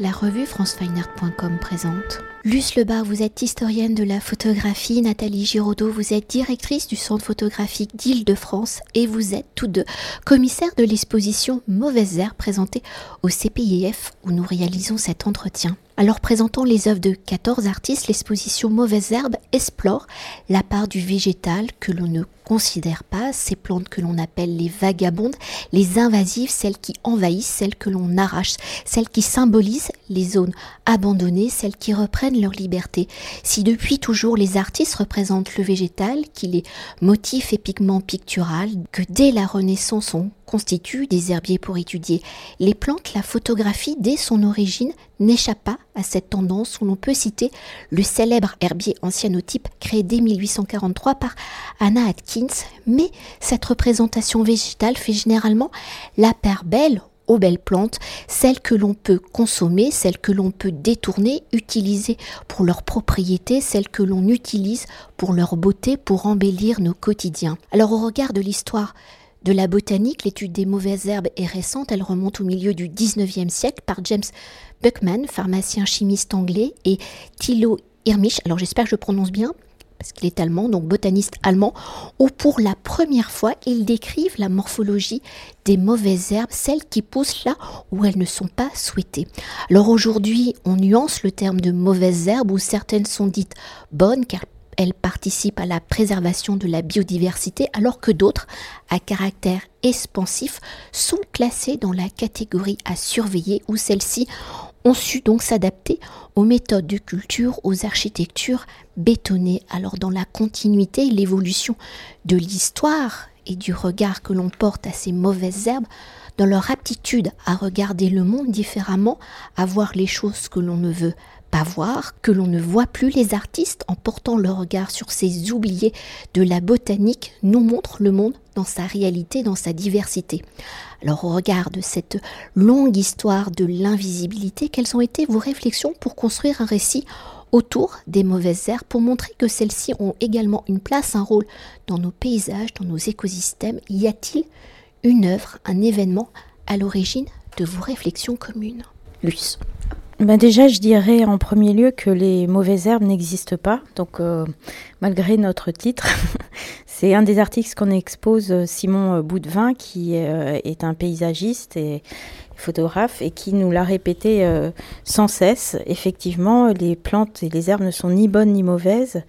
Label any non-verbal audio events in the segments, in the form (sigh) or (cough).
la revue francefineart.com présente. Luce Lebar, vous êtes historienne de la photographie. Nathalie Giraudot, vous êtes directrice du Centre photographique d'Île-de-France et vous êtes toutes deux commissaires de l'exposition Mauvaises Herbes présentée au CPIF où nous réalisons cet entretien. Alors présentant les œuvres de 14 artistes, l'exposition Mauvaises Herbes explore la part du végétal que l'on ne considère pas, ces plantes que l'on appelle les vagabondes, les invasives, celles qui envahissent, celles que l'on arrache, celles qui symbolisent les zones abandonnées, celles qui reprennent leur liberté. Si depuis toujours les artistes représentent le végétal, qu'il est motif et pigment pictural, que dès la Renaissance on constitue des herbiers pour étudier les plantes, la photographie dès son origine n'échappe pas à cette tendance où l'on peut citer le célèbre herbier ancianotype créé dès 1843 par Anna Atkins, mais cette représentation végétale fait généralement la paire belle aux belles plantes, celles que l'on peut consommer, celles que l'on peut détourner, utiliser pour leurs propriétés, celles que l'on utilise pour leur beauté, pour embellir nos quotidiens. Alors au regard de l'histoire de la botanique, l'étude des mauvaises herbes est récente, elle remonte au milieu du 19e siècle par James Buckman, pharmacien chimiste anglais, et Thilo Irmich, alors j'espère que je prononce bien, parce qu'il est allemand, donc botaniste allemand, où pour la première fois, ils décrivent la morphologie des mauvaises herbes, celles qui poussent là où elles ne sont pas souhaitées. Alors aujourd'hui, on nuance le terme de mauvaises herbes, où certaines sont dites bonnes, car elles participent à la préservation de la biodiversité, alors que d'autres, à caractère expansif, sont classées dans la catégorie à surveiller, où celles-ci ont su donc s'adapter aux méthodes de culture, aux architectures bétonnées. Alors dans la continuité et l'évolution de l'histoire et du regard que l'on porte à ces mauvaises herbes, dans leur aptitude à regarder le monde différemment, à voir les choses que l'on ne veut pas voir, que l'on ne voit plus les artistes en portant leur regard sur ces oubliés de la botanique, nous montrent le monde dans sa réalité, dans sa diversité. Alors au regard de cette longue histoire de l'invisibilité, quelles ont été vos réflexions pour construire un récit autour des mauvaises herbes pour montrer que celles-ci ont également une place, un rôle dans nos paysages, dans nos écosystèmes? Y a-t-il une œuvre, un événement à l'origine de vos réflexions communes? Luce ben déjà, je dirais en premier lieu que les mauvaises herbes n'existent pas. Donc, euh, malgré notre titre, (laughs) c'est un des articles qu'on expose euh, Simon Boudvin, qui euh, est un paysagiste et photographe et qui nous l'a répété sans cesse. Effectivement, les plantes et les herbes ne sont ni bonnes ni mauvaises.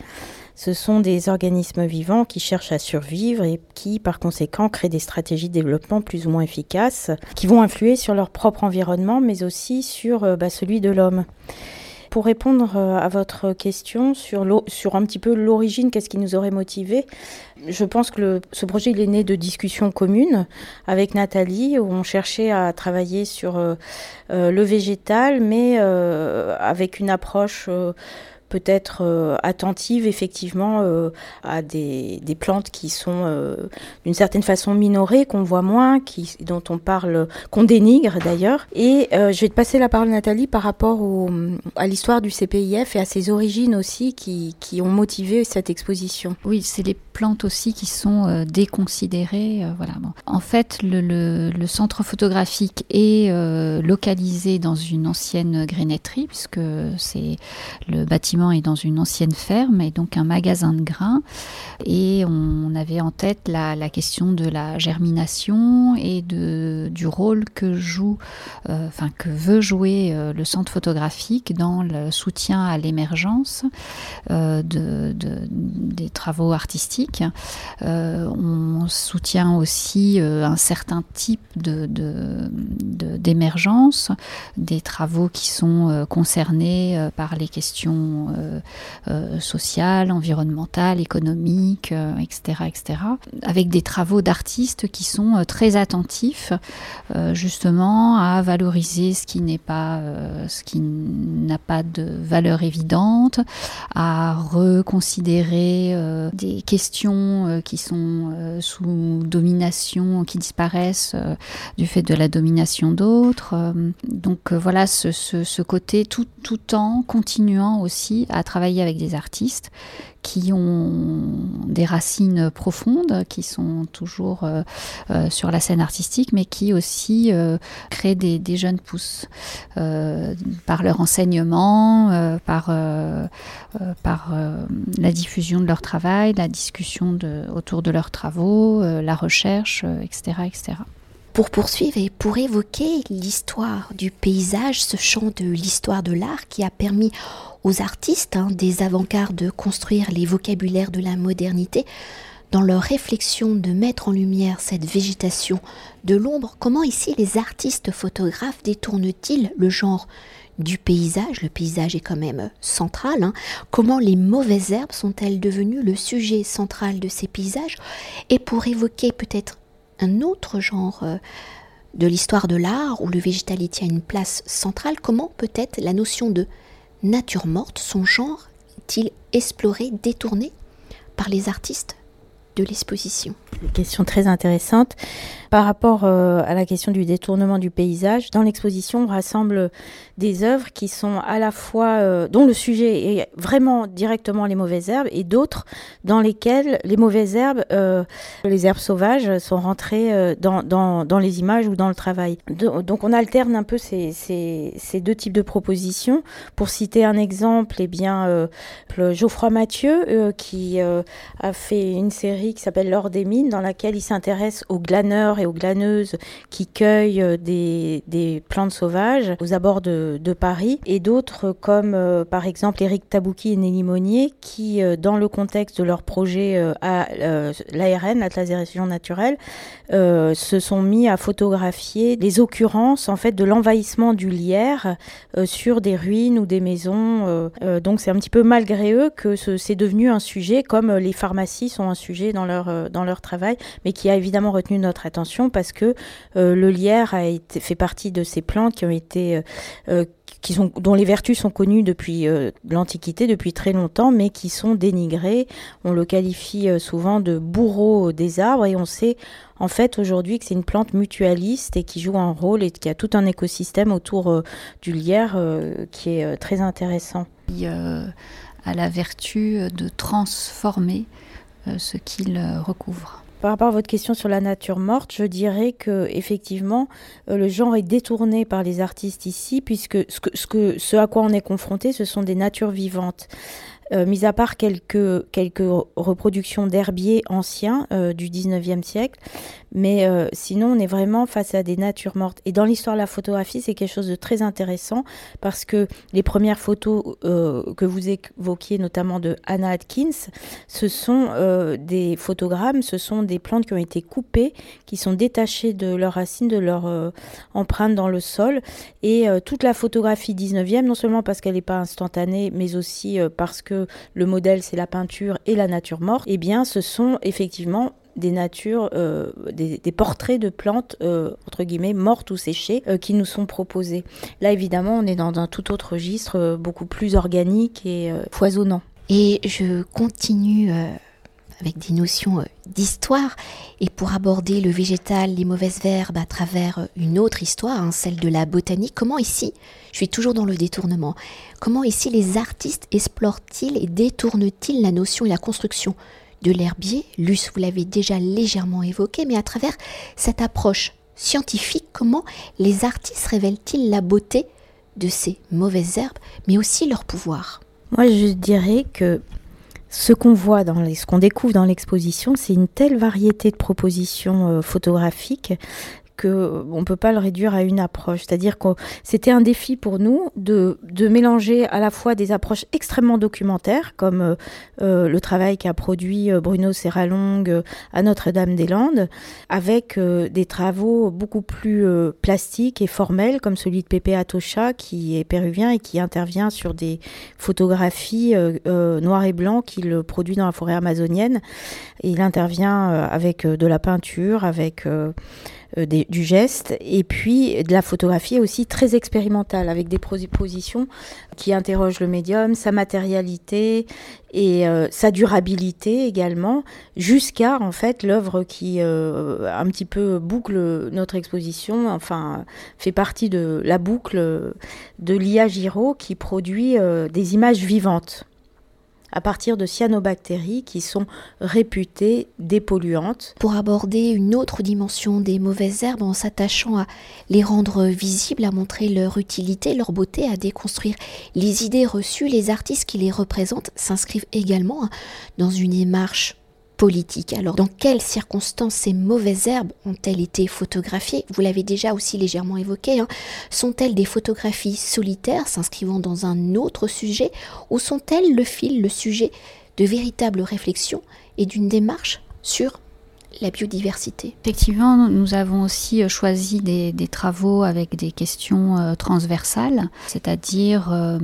Ce sont des organismes vivants qui cherchent à survivre et qui, par conséquent, créent des stratégies de développement plus ou moins efficaces, qui vont influer sur leur propre environnement, mais aussi sur euh, bah, celui de l'homme. Pour répondre euh, à votre question sur, sur un petit peu l'origine, qu'est-ce qui nous aurait motivé, je pense que ce projet est né de discussions communes avec Nathalie où on cherchait à travailler sur euh, le végétal, mais avec une approche peut-être euh, attentive effectivement euh, à des, des, plantes qui sont euh, d'une certaine façon minorées, qu'on voit moins, qui, dont on parle, qu'on dénigre d'ailleurs. Et je vais te passer la parole Nathalie par rapport à l'histoire du CPIF et à ses origines aussi qui, qui ont motivé cette exposition. Oui, c'est les plantes aussi qui sont déconsidérées. voilà. En fait, le, centre photographique est localisé dans une ancienne grénetterie puisque c'est le bâtiment est dans une ancienne ferme et donc un magasin de grains. Et on avait en tête la, question de la germination et de, du rôle que joue, euh, enfin que veut jouer euh, le centre photographique dans le soutien à l'émergence euh, de, des travaux artistiques. on soutient aussi un certain type de, d'émergence, des travaux qui sont concernés par les questions euh, euh, sociales, environnementales, économiques, etc., euh, etc., avec des travaux d'artistes qui sont très attentifs justement à valoriser ce qui n'est pas, ce qui n'a pas de valeur évidente, à reconsidérer des questions qui sont sous domination, qui disparaissent du fait de la domination d'autres. donc voilà ce, ce, ce côté tout, tout en continuant aussi à travailler avec des artistes qui ont des racines profondes, qui sont toujours euh, euh, sur la scène artistique, mais qui aussi euh, créent des, jeunes pousses par leur enseignement, par, la diffusion de leur travail, la discussion autour de leurs travaux, la recherche, etc., etc. Pour poursuivre et pour évoquer l'histoire du paysage, ce champ de l'histoire de l'art qui a permis aux artistes hein, des avant-gardes de construire les vocabulaires de la modernité, dans leur réflexion de mettre en lumière cette végétation de l'ombre, comment ici les artistes photographes détournent-ils le genre du paysage? Le paysage est quand même central. Hein. Comment les mauvaises herbes sont-elles devenues le sujet central de ces paysages? Et pour évoquer peut-être un autre genre euh, de l'histoire de l'art où le végétal y tient une place centrale, comment peut-être la notion de nature morte, son genre, est-il exploré, détourné par les artistes de l'exposition? Question très intéressante. Par rapport euh, à la question du détournement du paysage, dans l'exposition, on rassemble des œuvres qui sont à la fois, euh, dont le sujet est vraiment directement les mauvaises herbes, et d'autres dans lesquelles les mauvaises herbes, euh, les herbes sauvages, sont rentrées dans, dans, les images ou dans le travail. donc on alterne un peu ces, ces, ces, deux types de propositions. Pour citer un exemple, eh bien, Geoffroy Mathieu, qui a fait une série qui s'appelle L'or des mines, dans laquelle il s'intéresse aux glaneurs et aux glaneuses qui cueillent euh, des, des plantes sauvages aux abords de, Paris, et d'autres comme euh, par exemple Éric Tabouki et Nelly qui, euh, dans le contexte de leur projet à l'ARN, l'Atlas des régions naturelles, se sont mis à photographier les occurrences en fait de l'envahissement du lierre sur des ruines ou des maisons. donc c'est un petit peu malgré eux que c'est devenu un sujet, comme les pharmacies sont un sujet dans leur, dans leur travail, mais qui a évidemment retenu notre attention parce que euh, le lierre a fait partie de ces plantes qui ont été euh, euh, qui sont, dont les vertus sont connues depuis l'Antiquité, depuis très longtemps, mais qui sont dénigrées. On le qualifie souvent de bourreau des arbres et on sait en fait aujourd'hui que c'est une plante mutualiste et qui joue un rôle et qui a tout un écosystème autour du lierre qui est très intéressant. Il a la vertu de transformer ce qu'il recouvre. Par rapport à votre question sur la nature morte, je dirais que effectivement euh, le genre est détourné par les artistes ici, puisque ce, ce à quoi on est confronté, ce sont des natures vivantes. Euh, mis à part quelques, quelques reproductions d'herbiers anciens euh, du 19e siècle. Mais euh, sinon, on est vraiment face à des natures mortes. Et dans l'histoire de la photographie, c'est quelque chose de très intéressant parce que les premières photos que vous évoquiez, notamment de Anna Atkins, ce sont des photogrammes, ce sont des plantes qui ont été coupées, qui sont détachées de leurs racines, de leur empreinte dans le sol. Et toute la photographie 19e, non seulement parce qu'elle n'est pas instantanée, mais aussi parce que le modèle c'est la peinture et la nature morte, eh bien ce sont effectivement des natures, euh, des, portraits de plantes, euh, entre guillemets, mortes ou séchées, euh, qui nous sont proposés. Là, évidemment, on est dans un tout autre registre, beaucoup plus organique et foisonnant. Et je continue avec des notions euh, d'histoire. Et pour aborder le végétal, les mauvaises verbes à travers euh, une autre histoire, hein, celle de la botanique, comment ici, je suis toujours dans le détournement, comment ici les artistes explorent-ils et détournent-ils la notion et la construction de l'herbier? Luce, vous l'avez déjà légèrement évoqué, mais à travers cette approche scientifique, comment les artistes révèlent-ils la beauté de ces mauvaises herbes, mais aussi leur pouvoir? Moi, je dirais que ce qu'on voit dans ce qu'on découvre dans l'exposition, c'est une telle variété de propositions euh, photographiques qu'on ne peut pas le réduire à une approche. C'est-à-dire que c'était un défi pour nous de, mélanger à la fois des approches extrêmement documentaires, comme euh, euh, le travail qu'a produit euh, Bruno Serralong à Notre-Dame-des-Landes, avec des travaux beaucoup plus plastiques et formels, comme celui de Pepe Atocha, qui est péruvien et qui intervient sur des photographies noir et blanc qu'il produit dans la forêt amazonienne. Il intervient avec de la peinture, avec du geste, et puis de la photographie aussi très expérimentale, avec des propositions qui interrogent le médium, sa matérialité et sa durabilité également, jusqu'à en fait l'œuvre qui un petit peu boucle notre exposition, enfin fait partie de la boucle de l'IA Giro qui produit des images vivantes à partir de cyanobactéries qui sont réputées dépolluantes. Pour aborder une autre dimension des mauvaises herbes en s'attachant à les rendre visibles, à montrer leur utilité, leur beauté, à déconstruire les idées reçues, les artistes qui les représentent s'inscrivent également dans une démarche politique. Alors, dans quelles circonstances ces mauvaises herbes ont-elles été photographiées? Vous l'avez déjà aussi légèrement évoqué. Hein. Sont-elles des photographies solitaires s'inscrivant dans un autre sujet ou sont-elles le fil, le sujet de véritables réflexions et d'une démarche sur la biodiversité? Effectivement, nous avons aussi euh, choisi des, travaux avec des questions euh, transversales, c'est-à-dire euh,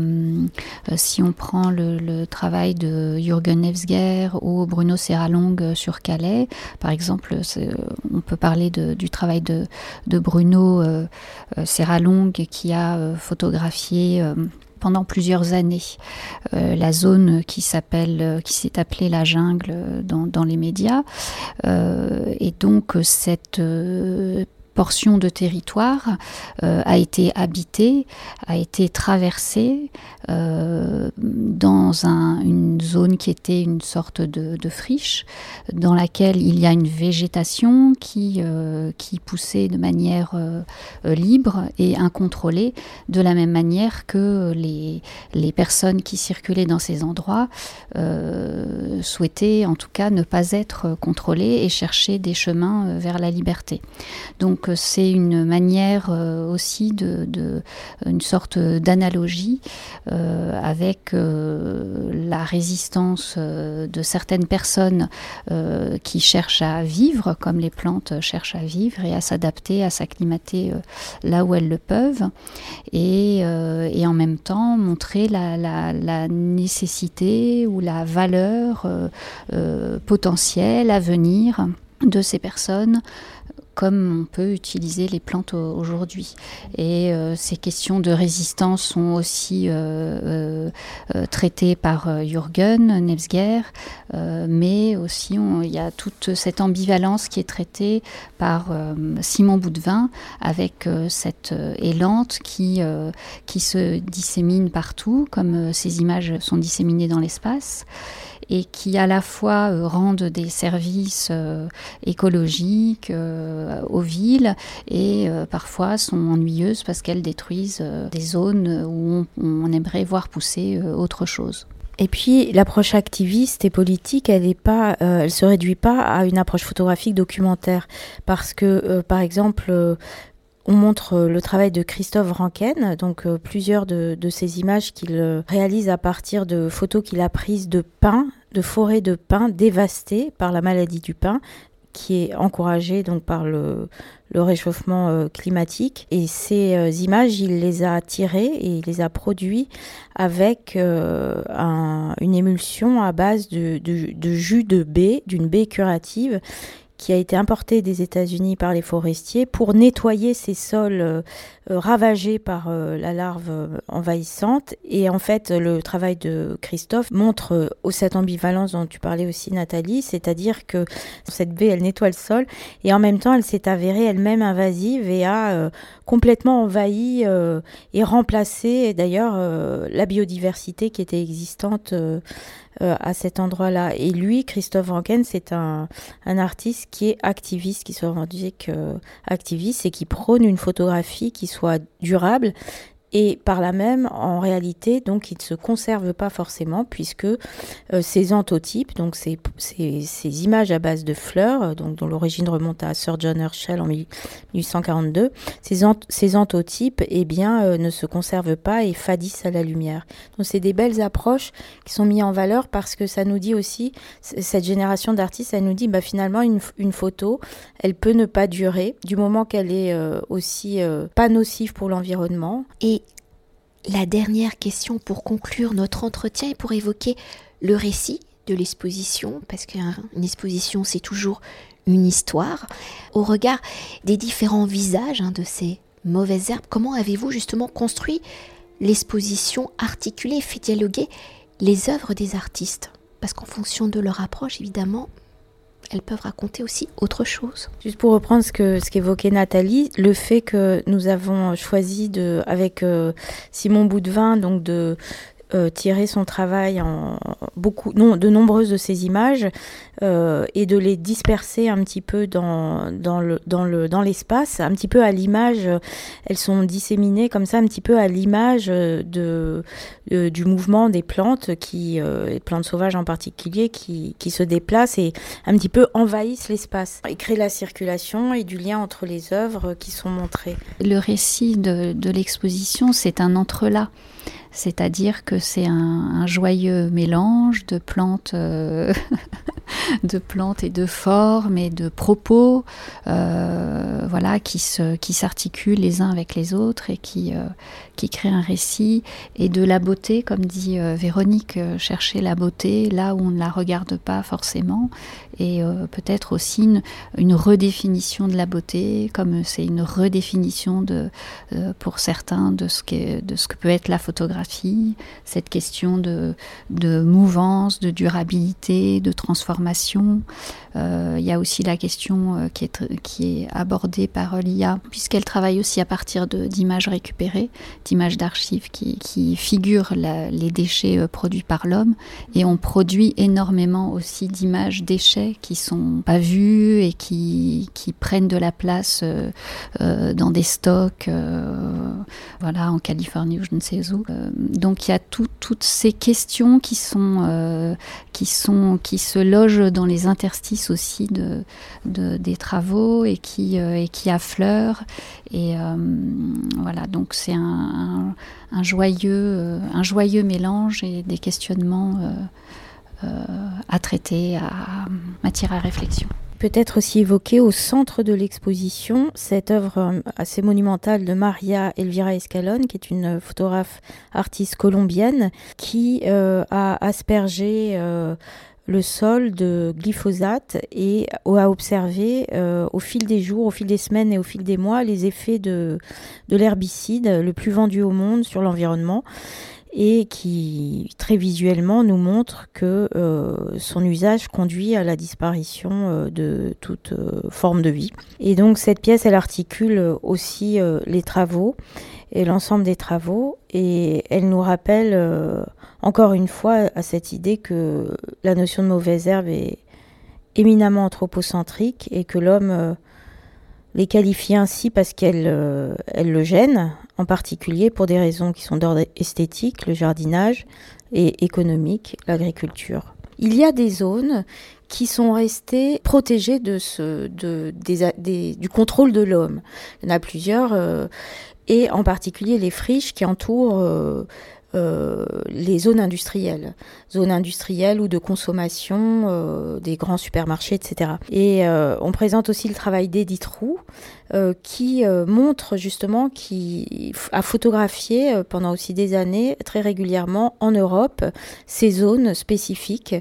si on prend le, travail de Jürgen Nevsger ou Bruno Serralong sur Calais, par exemple, on peut parler du travail de, Bruno Serralong qui a photographié pendant plusieurs années. Euh, la zone qui s'appelle, qui s'est appelée la jungle dans, les médias. Euh, et donc cette portion de territoire euh, a été habitée, a été traversée euh, dans une zone qui était une sorte de, friche, dans laquelle il y a une végétation qui, euh, qui poussait de manière libre et incontrôlée, de la même manière que les, les personnes qui circulaient dans ces endroits souhaitaient en tout cas ne pas être contrôlées et chercher des chemins vers la liberté. Donc c'est une manière euh, aussi de, une sorte d'analogie euh, avec euh, la résistance de certaines personnes qui cherchent à vivre comme les plantes cherchent à vivre et à s'adapter, à s'acclimater là où elles le peuvent et, en même temps montrer la, nécessité ou la valeur potentielle à venir de ces personnes comme on peut utiliser les plantes aujourd'hui. Et euh, ces questions de résistance sont aussi euh, euh, traitées par Jürgen Nebsger, mais aussi il y a toute cette ambivalence qui est traitée par Simon Boudvin avec cette élante qui, qui se dissémine partout, comme ces images sont disséminées dans l'espace et qui à la fois rendent des services écologiques aux villes et parfois sont ennuyeuses parce qu'elles détruisent des zones où on, aimerait voir pousser autre chose. Et puis l'approche activiste et politique, elle est pas, elle se réduit pas à une approche photographique documentaire, parce que par exemple, on montre le travail de Christophe Ranken, donc plusieurs de, de ces images qu'il réalise à partir de photos qu'il a prises de pins de forêts de pins dévastées par la maladie du pin qui est encouragée donc par le, réchauffement euh, climatique. Et ces euh, images, il les a tirées et il les a produits avec euh, une émulsion à base de jus de baie, d'une baie curative qui a été importé des États-Unis par les forestiers pour nettoyer ces sols euh, euh, ravagés par euh, la larve envahissante. Et en fait, le travail de Christophe montre cette ambivalence dont tu parlais aussi, Nathalie, c'est-à-dire que cette baie, elle nettoie le sol et en même temps, elle s'est avérée elle-même invasive et a complètement envahi et remplacé d'ailleurs la biodiversité qui était existante euh, à cet endroit-là. Et lui, Christophe Ranken, c'est un, un, artiste qui est activiste, qui se revendique euh, activiste et qui prône une photographie qui soit durable et par là même, en réalité, donc, il ne se conserve pas forcément puisque euh, ces anthotypes, donc ces, images à base de fleurs, euh, dont l'origine remonte à Sir John Herschel en 1842, ces, anthotypes eh bien, euh, ne se conservent pas et fadissent à la lumière. Donc c'est des belles approches qui sont mises en valeur parce que ça nous dit aussi, cette génération d'artistes, ça nous dit bah, finalement une, une, photo, elle peut ne pas durer du moment qu'elle est aussi pas nocive pour l'environnement. Et la dernière question pour conclure notre entretien et pour évoquer le récit de l'exposition, parce qu'une exposition c'est toujours une histoire. Au regard des différents visages hein, de ces mauvaises herbes, comment avez-vous justement construit l'exposition articulée, fait dialoguer les œuvres des artistes? Parce qu'en fonction de leur approche, évidemment, elles peuvent raconter aussi autre chose. Juste pour reprendre ce que ce qu'évoquait Nathalie, le fait que nous avons choisi de avec euh, Simon Boudvin donc de euh, tirer son travail en beaucoup, non, de nombreuses de ces images euh, et de les disperser un petit peu dans, dans, le, dans, le, dans l'espace, un petit peu à l'image, elles sont disséminées comme ça, un petit peu à l'image de, du mouvement des plantes, qui, euh, plantes sauvages en particulier, qui, qui se déplacent et un petit peu envahissent l'espace et créent la circulation et du lien entre les œuvres qui sont montrées. Le récit de, de l'exposition, c'est un entrelac c'est-à-dire que c'est un, joyeux mélange de plantes, euh, (laughs) de plantes et de formes et de propos, euh, voilà, qui se, qui s'articulent les uns avec les autres et qui, euh, qui créent un récit et de la beauté, comme dit Véronique, chercher la beauté là où on ne la regarde pas forcément et peut-être aussi une, une, redéfinition de la beauté, comme c'est une redéfinition de, pour certains de ce, de ce que peut être la photographie cette question de, de mouvance, de durabilité, de transformation. Euh, il y a aussi la question euh, qui, est, abordée par l'IA, puisqu'elle travaille aussi à partir d'images récupérées, d'images d'archives qui, figurent les déchets euh, produits par l'homme. Et on produit énormément aussi d'images déchets qui sont pas vues et qui, prennent de la place dans des stocks, voilà, en Californie ou je ne sais où. donc il y a toutes ces questions qui se logent dans les interstices aussi de, des travaux et qui, euh, et qui affleurent. Et euh, voilà, donc c'est un, joyeux, euh, un joyeux mélange et des questionnements à traiter, à matière à réflexion peut-être aussi évoquer au centre de l'exposition cette œuvre assez monumentale de Maria Elvira Escalon, qui est une photographe artiste colombienne, qui a aspergé le sol de glyphosate et a observé euh, au fil des jours, au fil des semaines et au fil des mois les effets de, de l'herbicide le plus vendu au monde sur l'environnement et qui très visuellement nous montre que euh, son usage conduit à la disparition euh, de toute forme de vie. Et donc cette pièce, elle articule aussi les travaux et l'ensemble des travaux et elle nous rappelle encore une fois à cette idée que la notion de mauvaise herbe est éminemment anthropocentrique et que l'homme euh, les qualifie ainsi parce qu'elle euh, le gêne, en particulier pour des raisons qui sont d'ordre esthétique, le jardinage, et économique, l'agriculture. Il y a des zones qui sont restées protégées de ce, de, du contrôle de l'homme. Il y en a plusieurs, euh, et en particulier les friches qui entourent euh, les zones industrielles, zones industrielles ou de consommation euh, des grands supermarchés, etc. Et euh, on présente aussi le travail d'Edith Roux, qui montre justement, qui a photographié pendant aussi des années, très régulièrement en Europe, ces zones spécifiques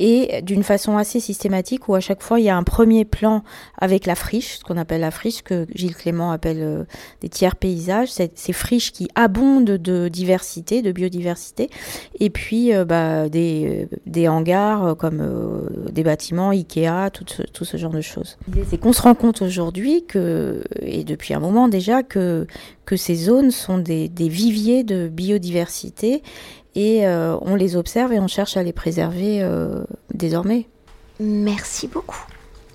et d'une façon assez systématique où à chaque fois il y a un premier plan avec la friche, ce qu'on appelle la friche, que Gilles Clément appelle euh, des tiers paysages, ces friches qui abondent de diversité, de biodiversité, et puis euh, bah, des, euh, des, hangars comme des bâtiments, Ikea, tout ce, tout ce genre de choses. C'est qu'on se rend compte aujourd'hui que, et depuis un moment déjà, que, que ces zones sont des, des viviers de biodiversité et euh, on les observe et on cherche à les préserver euh, désormais. Merci beaucoup.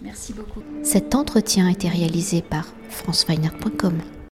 Merci beaucoup. Cet entretien a été réalisé par franceweiner.com.